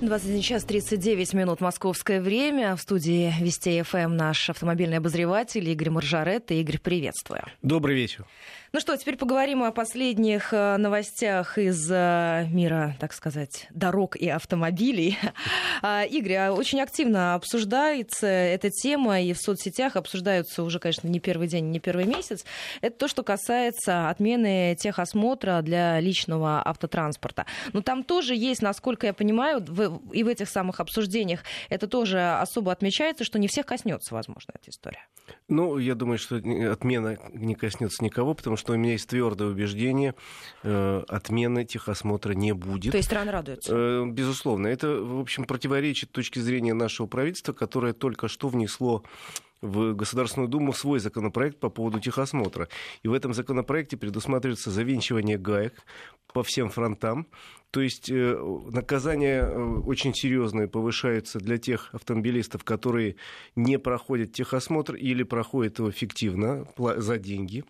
21 час 39 минут московское время. В студии Вести ФМ наш автомобильный обозреватель Игорь Маржарет. Игорь, приветствую. Добрый вечер. Ну что, теперь поговорим о последних э, новостях из э, мира, так сказать, дорог и автомобилей. А, Игорь, а очень активно обсуждается эта тема, и в соцсетях обсуждаются уже, конечно, не первый день, не первый месяц. Это то, что касается отмены техосмотра для личного автотранспорта. Но там тоже есть, насколько я понимаю, и в этих самых обсуждениях это тоже особо отмечается, что не всех коснется, возможно, эта история. Ну, я думаю, что отмена не коснется никого, потому что у меня есть твердое убеждение, э, отмены техосмотра не будет. То есть страна радуется? Э, безусловно. Это, в общем, противоречит точке зрения нашего правительства, которое только что внесло в Государственную Думу свой законопроект по поводу техосмотра. И в этом законопроекте предусматривается завинчивание гаек по всем фронтам. То есть э, наказания э, очень серьезные повышаются для тех автомобилистов, которые не проходят техосмотр или проходят его фиктивно за деньги.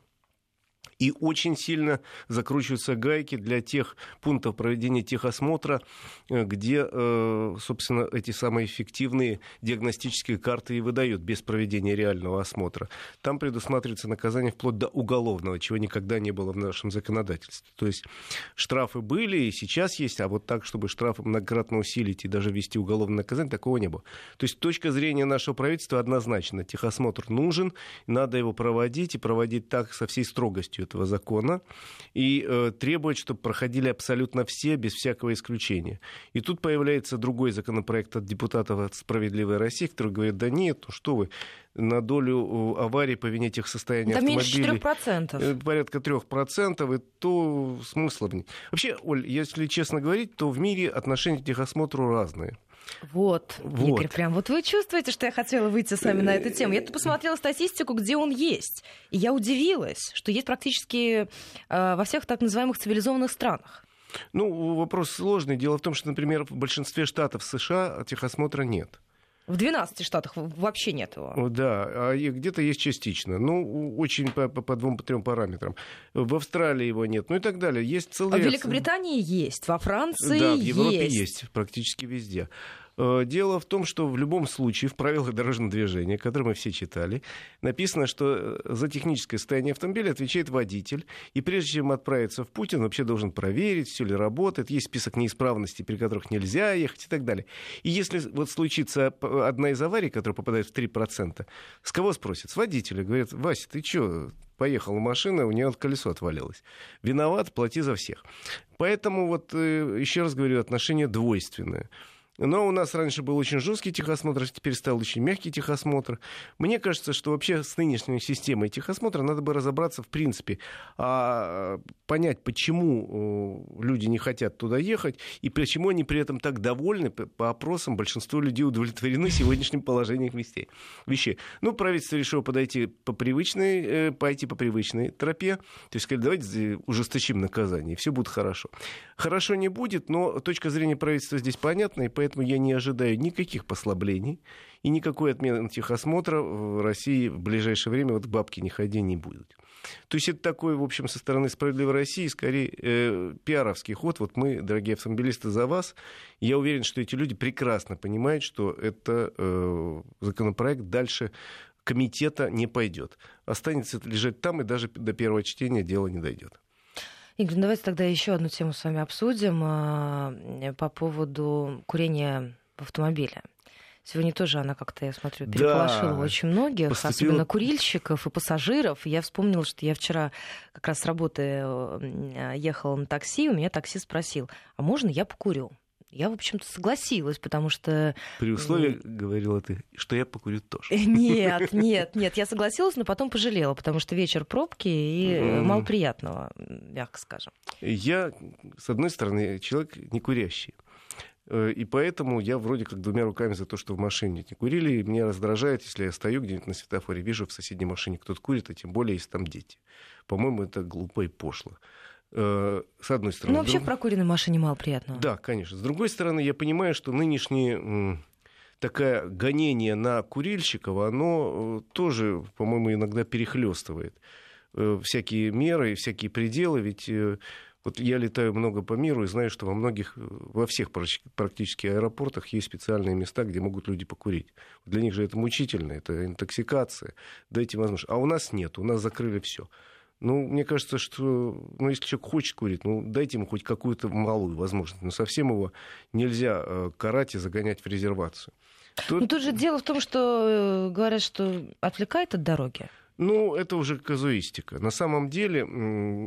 И очень сильно закручиваются гайки для тех пунктов проведения техосмотра, э, где, э, собственно, эти самые эффективные диагностические карты и выдают без проведения реального осмотра. Там предусматривается наказание вплоть до уголовного, чего никогда не было в нашем законодательстве. То есть штрафы были и сейчас есть, а вот так, чтобы штрафы многократно усилить и даже ввести уголовное наказание, такого не было. То есть точка зрения нашего правительства однозначно. Техосмотр нужен, надо его проводить и проводить так со всей строгостью этого закона и э, требует, чтобы проходили абсолютно все, без всякого исключения. И тут появляется другой законопроект от депутатов от «Справедливой России», который говорит, да нет, ну что вы, на долю э, аварий по вине тех состояний да автомобилей... меньше 3%. Э, порядка 3%, и то смысла... Вообще, Оль, если честно говорить, то в мире отношения к техосмотру разные. Вот, вот, Игорь, прям вот вы чувствуете, что я хотела выйти с вами на эту тему. Я тут посмотрела статистику, где он есть. И я удивилась, что есть практически э, во всех так называемых цивилизованных странах. Ну, вопрос сложный. Дело в том, что, например, в большинстве штатов США техосмотра нет. В 12 штатах вообще нет его. Да, а где-то есть частично. Ну, очень по, по, по двум, по трем параметрам. В Австралии его нет, ну и так далее. Есть целый... В Великобритании есть, во Франции есть. Да, в Европе есть, есть практически везде. Э, дело в том, что в любом случае в правилах дорожного движения, которые мы все читали, написано, что э, за техническое состояние автомобиля отвечает водитель. И прежде чем отправиться в путь, он вообще должен проверить, все ли работает, есть список неисправностей, при которых нельзя ехать и так далее. И если вот случится одна из аварий, которая попадает в 3%, с кого спросят? С водителя. Говорят, Вася, ты что, поехала машина, у нее колесо отвалилось. Виноват, плати за всех. Поэтому вот, э, еще раз говорю, отношения двойственные. Но у нас раньше был очень жесткий техосмотр, теперь стал очень мягкий техосмотр. Мне кажется, что вообще с нынешней системой техосмотра надо бы разобраться в принципе, а, понять, почему люди не хотят туда ехать и почему они при этом так довольны. По опросам большинство людей удовлетворены сегодняшним положением вещей. вещей. Ну, правительство решило подойти по привычной, э, пойти по привычной тропе. То есть, сказали, давайте ужесточим наказание, и все будет хорошо. Хорошо не будет, но точка зрения правительства здесь понятна, и поэтому поэтому я не ожидаю никаких послаблений и никакой отмены техосмотра в России в ближайшее время вот бабки не ходи не будет. То есть это такой, в общем, со стороны «Справедливой России» скорее э, пиаровский ход. Вот мы, дорогие автомобилисты, за вас. Я уверен, что эти люди прекрасно понимают, что это э, законопроект дальше комитета не пойдет. Останется лежать там, и даже до первого чтения дело не дойдет. Игорь, ну давайте тогда еще одну тему с вами обсудим а, по поводу курения в автомобиле. Сегодня тоже она как-то, я смотрю, переполошила да. очень многих, Поступила... особенно курильщиков и пассажиров. Я вспомнила, что я вчера как раз с работы э, ехала на такси, у меня такси спросил, а можно я покурю? Я, в общем-то, согласилась, потому что... При условии, говорила ты, что я покурю тоже. Нет, нет, нет, я согласилась, но потом пожалела, потому что вечер пробки и mm. мало приятного, мягко скажем. Я, с одной стороны, человек не курящий. Э, и поэтому я вроде как двумя руками за то, что в машине не курили. И меня раздражает, если я стою где-нибудь на светофоре, вижу в соседней машине кто-то курит, а тем более, если там дети. По-моему, это глупо и пошло. Э, с одной стороны. Ну, вообще друг... в прокуренной машине мало приятного. Да, конечно. С другой стороны, я понимаю, что нынешнее такое гонение на курильщиков, оно э, тоже, по-моему, иногда перехлестывает э, всякие меры, всякие пределы, ведь Вот я летаю много по миру и знаю, что во многих, во всех практически аэропортах есть специальные места, где могут люди покурить. Для них же это мучительно, это интоксикация. Дайте возможность. А у нас нет, у нас закрыли все. Ну, мне кажется, что ну, если человек хочет курить, ну, дайте ему хоть какую-то малую возможность. Но совсем его нельзя э, карать и загонять в резервацию. Тут... Ну, тут же дело в том, что э, говорят, что отвлекает от дороги. Ну, это уже казуистика. На самом деле,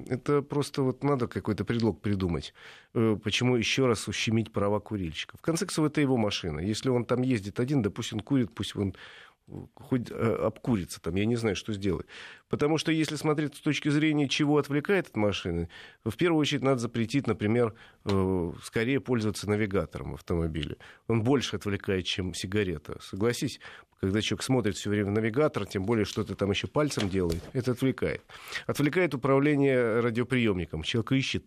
это просто вот надо какой-то предлог придумать, э, почему еще раз ущемить права курильщиков. В конце концов, это его машина. Если он там ездит один, да пусть он курит, пусть он хоть э, обкурится там, я не знаю, что сделать. Потому что если смотреть с точки зрения, чего отвлекает от машины, в первую очередь надо запретить, например, э, скорее пользоваться навигатором в автомобиле. Он больше отвлекает, чем сигарета. Согласись, когда человек смотрит все время навигатор, тем более что-то там еще пальцем делает, это отвлекает. Отвлекает управление радиоприемником. Человек ищет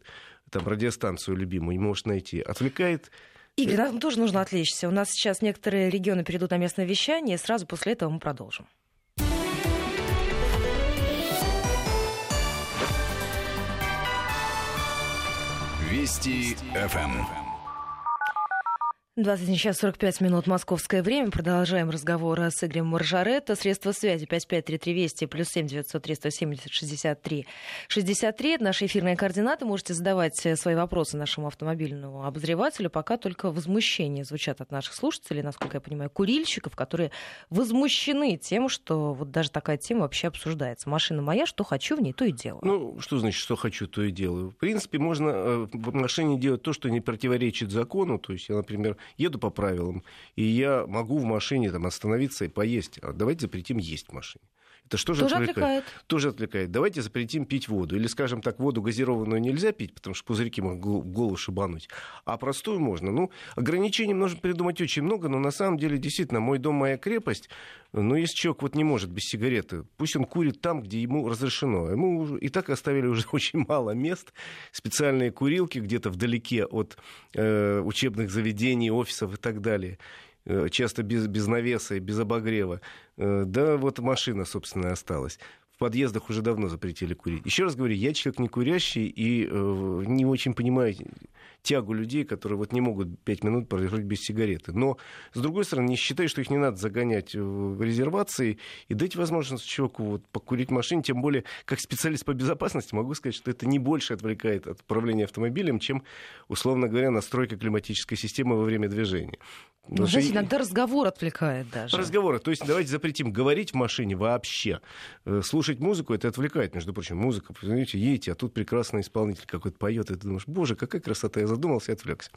там радиостанцию любимую, не может найти. Отвлекает Игорь, нам тоже нужно отвлечься. У нас сейчас некоторые регионы перейдут на местное вещание, и сразу после этого мы продолжим. Вести ФМ. 21 час 45 минут московское время. Продолжаем разговор с Игорем Маржаретто. Средства связи 553320 плюс 7 903 170 63 63. Это наши эфирные координаты. Можете задавать свои вопросы нашему автомобильному обозревателю. Пока только возмущения звучат от наших слушателей, насколько я понимаю, курильщиков, которые возмущены тем, что вот даже такая тема вообще обсуждается. Машина моя, что хочу в ней, то и делаю. Ну, что значит, что хочу, то и делаю? В принципе, можно э, в машине делать то, что не противоречит закону. То есть я, например, еду по правилам, и я могу в машине там, остановиться и поесть. А давайте запретим есть в машине. Это что же Тоже отвлекает? отвлекает? Тоже отвлекает. Давайте запретим пить воду. Или, скажем так, воду газированную нельзя пить, потому что пузырьки могут голову шибануть. А простую можно. Ну, ограничений можно придумать очень много, но на самом деле, действительно, мой дом, моя крепость. Но если человек вот не может без сигареты, пусть он курит там, где ему разрешено. Ему и так оставили уже очень мало мест. Специальные курилки где-то вдалеке от э, учебных заведений, офисов и так далее. Э, часто без, без навеса и без обогрева. Э, да, вот машина, собственно, осталась в подъездах уже давно запретили курить. Еще раз говорю, я человек не курящий и э, не очень понимаю тягу людей, которые вот не могут пять минут прожить без сигареты. Но, с другой стороны, не считаю, что их не надо загонять в резервации и дать возможность человеку вот покурить в машине. Тем более, как специалист по безопасности могу сказать, что это не больше отвлекает от управления автомобилем, чем, условно говоря, настройка климатической системы во время движения. Ну, знаете, иногда разговор отвлекает даже. Разговоры. То есть давайте запретим говорить в машине вообще. Э, слушать музыку это отвлекает, между прочим. Музыка, понимаете, едете, а тут прекрасный исполнитель какой-то поет, и ты думаешь, боже, какая красота, я задумался и отвлекся.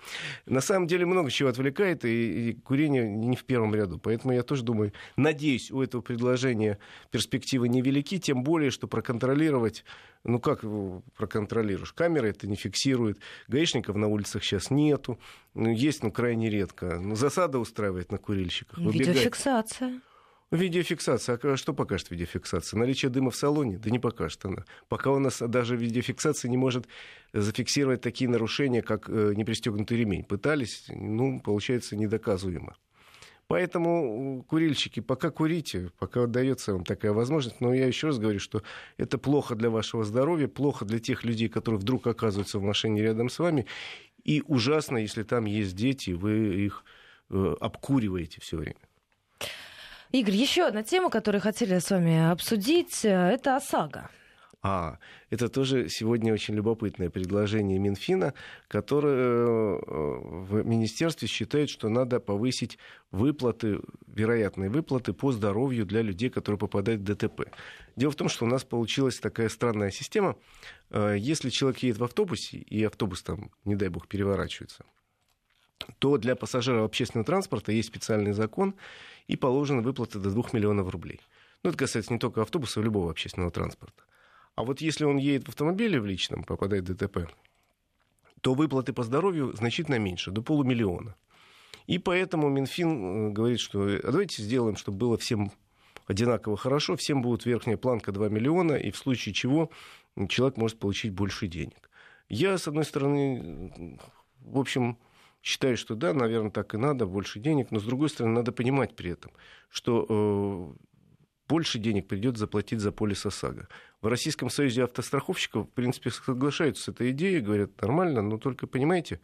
На самом деле много чего отвлекает, и, и курение не в первом ряду. Поэтому я тоже думаю, надеюсь, у этого предложения перспективы невелики, тем более, что проконтролировать ну как проконтролируешь? Камеры это не фиксирует. Гаишников на улицах сейчас нету. Ну, есть, но крайне редко. Ну, засада устраивает на курильщиках. Видеофиксация. Видеофиксация. А что покажет видеофиксация? Наличие дыма в салоне? Да не покажет она. Пока у нас даже видеофиксация не может зафиксировать такие нарушения, как э, непристегнутый ремень. Пытались, ну, получается, недоказуемо. Поэтому курильщики, пока курите, пока дается вам такая возможность. Но я еще раз говорю, что это плохо для вашего здоровья, плохо для тех людей, которые вдруг оказываются в машине рядом с вами. И ужасно, если там есть дети, вы их э, обкуриваете все время. Игорь, еще одна тема, которую хотели с вами обсудить, э, это ОСАГО. А, это тоже сегодня очень любопытное предложение Минфина, которое э, в министерстве считает, что надо повысить выплаты, вероятные выплаты по здоровью для людей, которые попадают в ДТП. Дело в том, что у нас получилась такая странная система. Э, если человек едет в автобусе, и автобус там, не дай бог, переворачивается, то для пассажиров общественного транспорта есть специальный закон, и положена выплата до 2 миллионов рублей. Ну, это касается не только автобуса, а любого общественного транспорта. А вот если он едет в автомобиле в личном, попадает в ДТП, то выплаты по здоровью значительно меньше, до полумиллиона. И поэтому Минфин э, говорит, что а давайте сделаем, чтобы было всем одинаково хорошо, всем будет верхняя планка 2 миллиона, и в случае чего человек может получить больше денег. Я, с одной стороны, в общем, считаю, что да, наверное, так и надо, больше денег, но с другой стороны, надо понимать при этом, что э, больше денег придется заплатить за полис ОСАГО. В Российском союзе автостраховщиков, в принципе, соглашаются с этой идеей, говорят, нормально, но только, понимаете,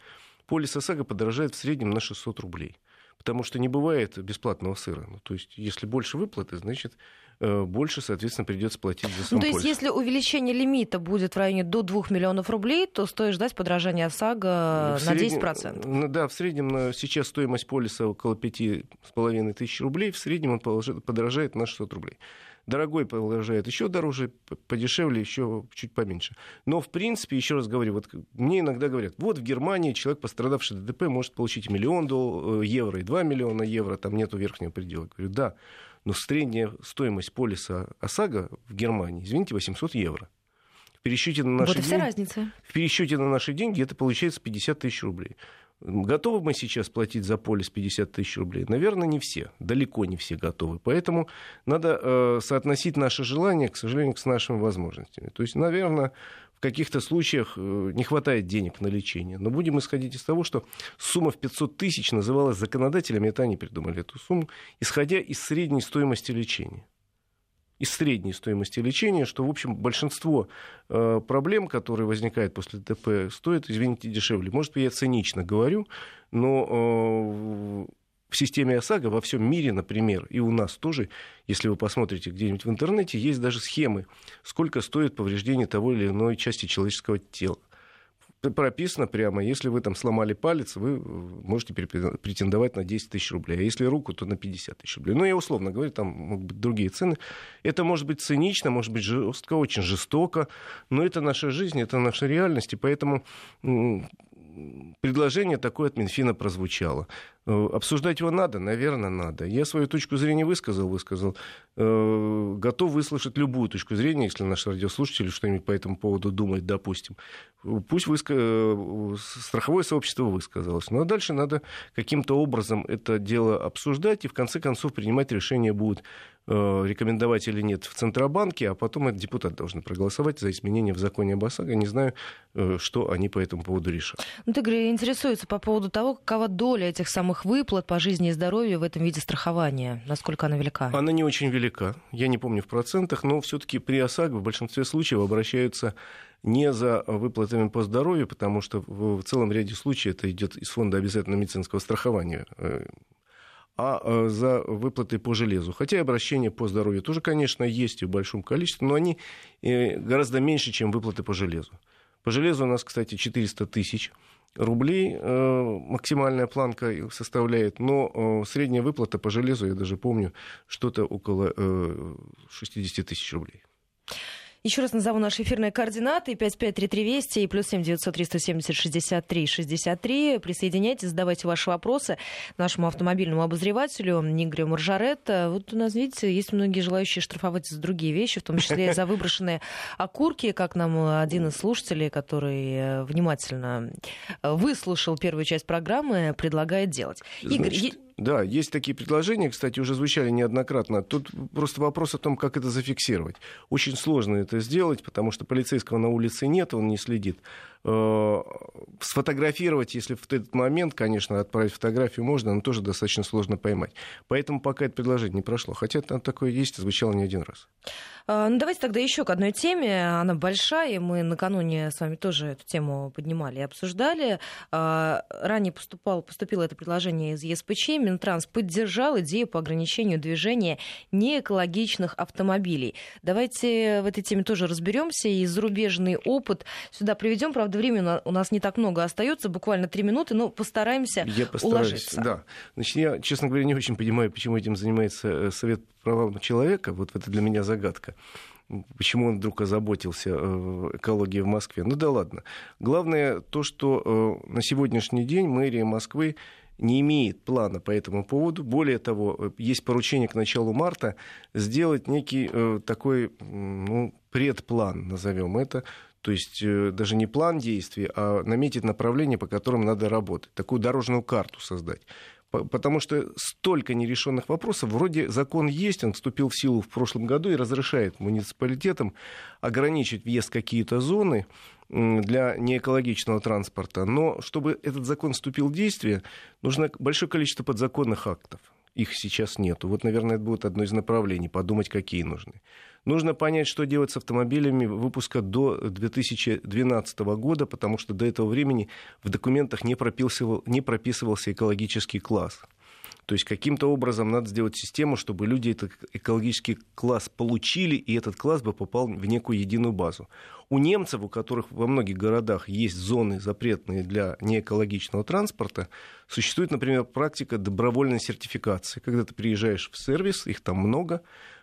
полис ОСАГО подорожает в среднем на 600 рублей. Потому что не бывает бесплатного сыра. Ну, то есть, если больше выплаты, значит, больше, соответственно, придется платить за сам Ну, то есть, если увеличение лимита будет в районе до 2 миллионов рублей, то стоит ждать подражания ОСАГО в на среднем, 10%. Да, в среднем сейчас стоимость полиса около 5,5 тысяч рублей, в среднем он подорожает на 600 рублей. Дорогой подорожает еще дороже, подешевле еще чуть поменьше. Но, в принципе, еще раз говорю, вот мне иногда говорят, вот в Германии человек, пострадавший ДТП, может получить миллион э, евро и 2 миллиона евро, там нету верхнего предела. Говорю, да, но средняя стоимость полиса ОСАГО в Германии, извините, 800 евро. В пересчете на наши, вот деньги, разница. в пересчете на наши деньги это получается 50 тысяч рублей. Готовы мы сейчас платить за полис 50 тысяч рублей? Наверное, не все. Далеко не все готовы. Поэтому надо э, соотносить наше желание, к сожалению, с нашими возможностями. То есть, наверное, каких-то случаях э, не хватает денег на лечение. Но будем исходить из того, что сумма в 500 тысяч называлась законодателями, это они придумали эту сумму, исходя из средней стоимости лечения из средней стоимости лечения, что, в общем, большинство э, проблем, которые возникают после ДТП, стоят, извините, дешевле. Может я цинично говорю, но э, в системе ОСАГО во всем мире, например, и у нас тоже, если вы посмотрите где-нибудь в интернете, есть даже схемы, сколько стоит повреждение того или иной части человеческого тела. Прописано прямо, если вы там сломали палец, вы можете претендовать на 10 тысяч рублей, а если руку, то на 50 тысяч рублей. Ну, я условно говорю, там могут быть другие цены. Это может быть цинично, может быть жестко, очень жестоко, но это наша жизнь, это наша реальность, и поэтому предложение такое от Минфина прозвучало. Э, обсуждать его надо? Наверное, надо. Я свою точку зрения высказал, высказал. Э, готов выслушать любую точку зрения, если наш радиослушатель что-нибудь по этому поводу думает, допустим. Пусть выска... Э, страховое сообщество высказалось. Ну а дальше надо каким-то образом это дело обсуждать и в конце концов принимать решение будет рекомендовать или нет в Центробанке, а потом это депутаты должны проголосовать за изменения в законе об ОСАГО. Не знаю, что они по этому поводу решат. Ну, ты, Игорь, интересуется по поводу того, какова доля этих самых самых выплат по жизни и здоровью в этом виде страхования? Насколько она велика? Она не очень велика. Я не помню в процентах, но все-таки при ОСАГО в большинстве случаев обращаются не за выплатами по здоровью, потому что в целом ряде случаев это идет из фонда обязательного медицинского страхования э, а э, за выплаты по железу. Хотя обращения по здоровью тоже, конечно, есть в большом количестве, но они э, гораздо меньше, чем выплаты по железу. По железу у нас, кстати, 400 тысяч рублей э, максимальная планка составляет, но средняя выплата по железу, я даже помню, что-то около э, 60 тысяч рублей. Еще раз назову наши эфирные координаты. 553320 и плюс 7 900 370 63 63. Присоединяйтесь, задавайте ваши вопросы нашему автомобильному обозревателю Игорю Маржаретто. Вот у нас, видите, есть многие желающие штрафовать за другие вещи, в том числе за выброшенные окурки, как нам один из слушателей, который э, внимательно э, выслушал первую часть программы, предлагает делать. Значит... Да, есть такие предложения, кстати, уже звучали неоднократно. Тут просто вопрос о том, как это зафиксировать. Очень сложно это сделать, потому что полицейского на улице нет, он не следит. Э, сфотографировать, если в этот момент, конечно, отправить фотографию можно, но тоже достаточно сложно поймать. Поэтому пока это предложение не прошло. Хотя там такое есть, звучало не один раз. А, ну, давайте тогда еще к одной теме. Она большая, и мы накануне с вами тоже эту тему поднимали и обсуждали. А, ранее поступал, поступило это предложение из ЕСПЧ. Минтранс поддержал идею по ограничению движения неэкологичных автомобилей. Давайте в этой теме тоже разберемся и зарубежный опыт сюда приведем. Правда, времени у нас не так много остается, буквально три минуты, но постараемся я постараюсь, уложиться. Да. Значит, я, честно говоря, не очень понимаю, почему этим занимается э, Совет правам человека. Вот это для меня загадка почему он вдруг озаботился э, экологией в Москве. Ну да ладно. Главное то, что э, на сегодняшний день мэрия Москвы не имеет плана по этому поводу. Более того, есть поручение к началу марта сделать некий такой ну, предплан, назовем это, то есть даже не план действий, а наметить направление, по которым надо работать, такую дорожную карту создать потому что столько нерешенных вопросов. Вроде закон есть, он вступил в силу в прошлом году и разрешает муниципалитетам ограничить въезд в какие-то зоны для неэкологичного транспорта. Но чтобы этот закон вступил в действие, нужно большое количество подзаконных актов их сейчас нету. Вот, наверное, это будет одно из направлений, подумать, какие нужны. Нужно понять, что делать с автомобилями выпуска до 2012 года, потому что до этого времени в документах не прописывал, не прописывался экологический класс. То есть каким-то образом надо сделать систему, чтобы люди этот экологический класс получили, и этот класс бы попал в некую единую базу. У немцев, у которых во многих городах есть зоны запретные для неэкологичного транспорта, существует, например, практика добровольной сертификации. Когда ты приезжаешь в сервис, их там много,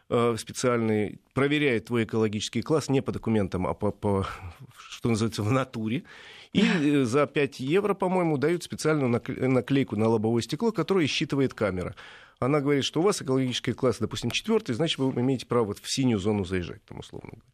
э, специальный, проверяет твой экологический класс не по документам, а по, по что называется, в натуре. И э, за 5 евро, по-моему, дают специальную наклейку на лобовое стекло, которую считывает камера. Она говорит, что у вас экологический класс, допустим, четвертый, значит, вы имеете право вот в синюю зону заезжать, там, условно говоря.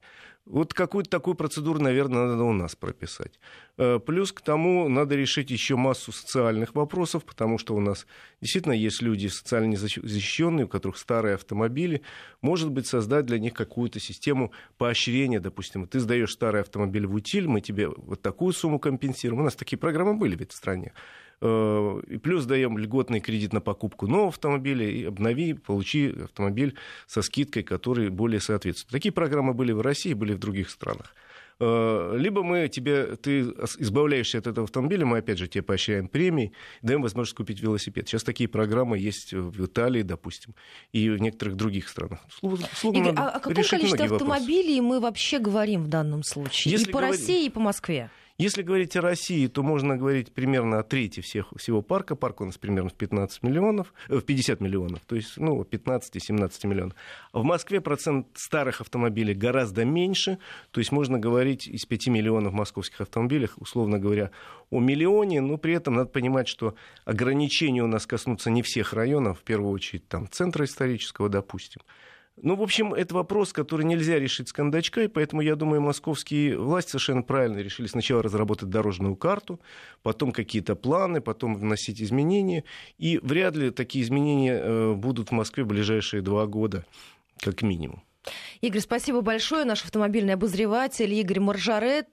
Вот какую-то такую процедуру, наверное, надо у нас прописать. Э, плюс к тому надо решить еще массу социальных вопросов, потому что у нас действительно есть люди социально незащищенные, у которых старые автомобили. Может быть, создать для них какую-то систему поощрения. Допустим, ты сдаешь старый автомобиль в утиль, мы тебе вот такую сумму компенсируем. У нас такие программы были ведь в стране. Э, и плюс даем льготный кредит на покупку нового автомобиля, и обнови, получи автомобиль со скидкой, который более соответствует. Такие программы были в России, были в других странах. Э, либо мы тебе, ты избавляешься от этого автомобиля, мы опять же тебе поощряем премии, даем возможность купить велосипед. Сейчас такие программы есть в Италии, допустим, и в некоторых других странах. Словно Игорь, а о каком количестве автомобилей вопросы. мы вообще говорим в данном случае? Если и по говорить... России, и по Москве? Если говорить о России, то можно говорить примерно о трети всех, всего парка. Парк у нас примерно в 15 миллионов, э, в 50 миллионов, то есть ну, 15-17 миллионов. В Москве процент старых автомобилей гораздо меньше, то есть можно говорить из 5 миллионов московских автомобилей, условно говоря, о миллионе, но при этом надо понимать, что ограничения у нас коснутся не всех районов, в первую очередь там центра исторического, допустим. Ну, в общем, это вопрос, который нельзя решить с кондачка, и поэтому, я думаю, московские власти совершенно правильно решили сначала разработать дорожную карту, потом какие-то планы, потом вносить изменения, и вряд ли такие изменения э, будут в Москве в ближайшие два года, как минимум. Игорь, спасибо большое. Наш автомобильный обозреватель Игорь Маржарет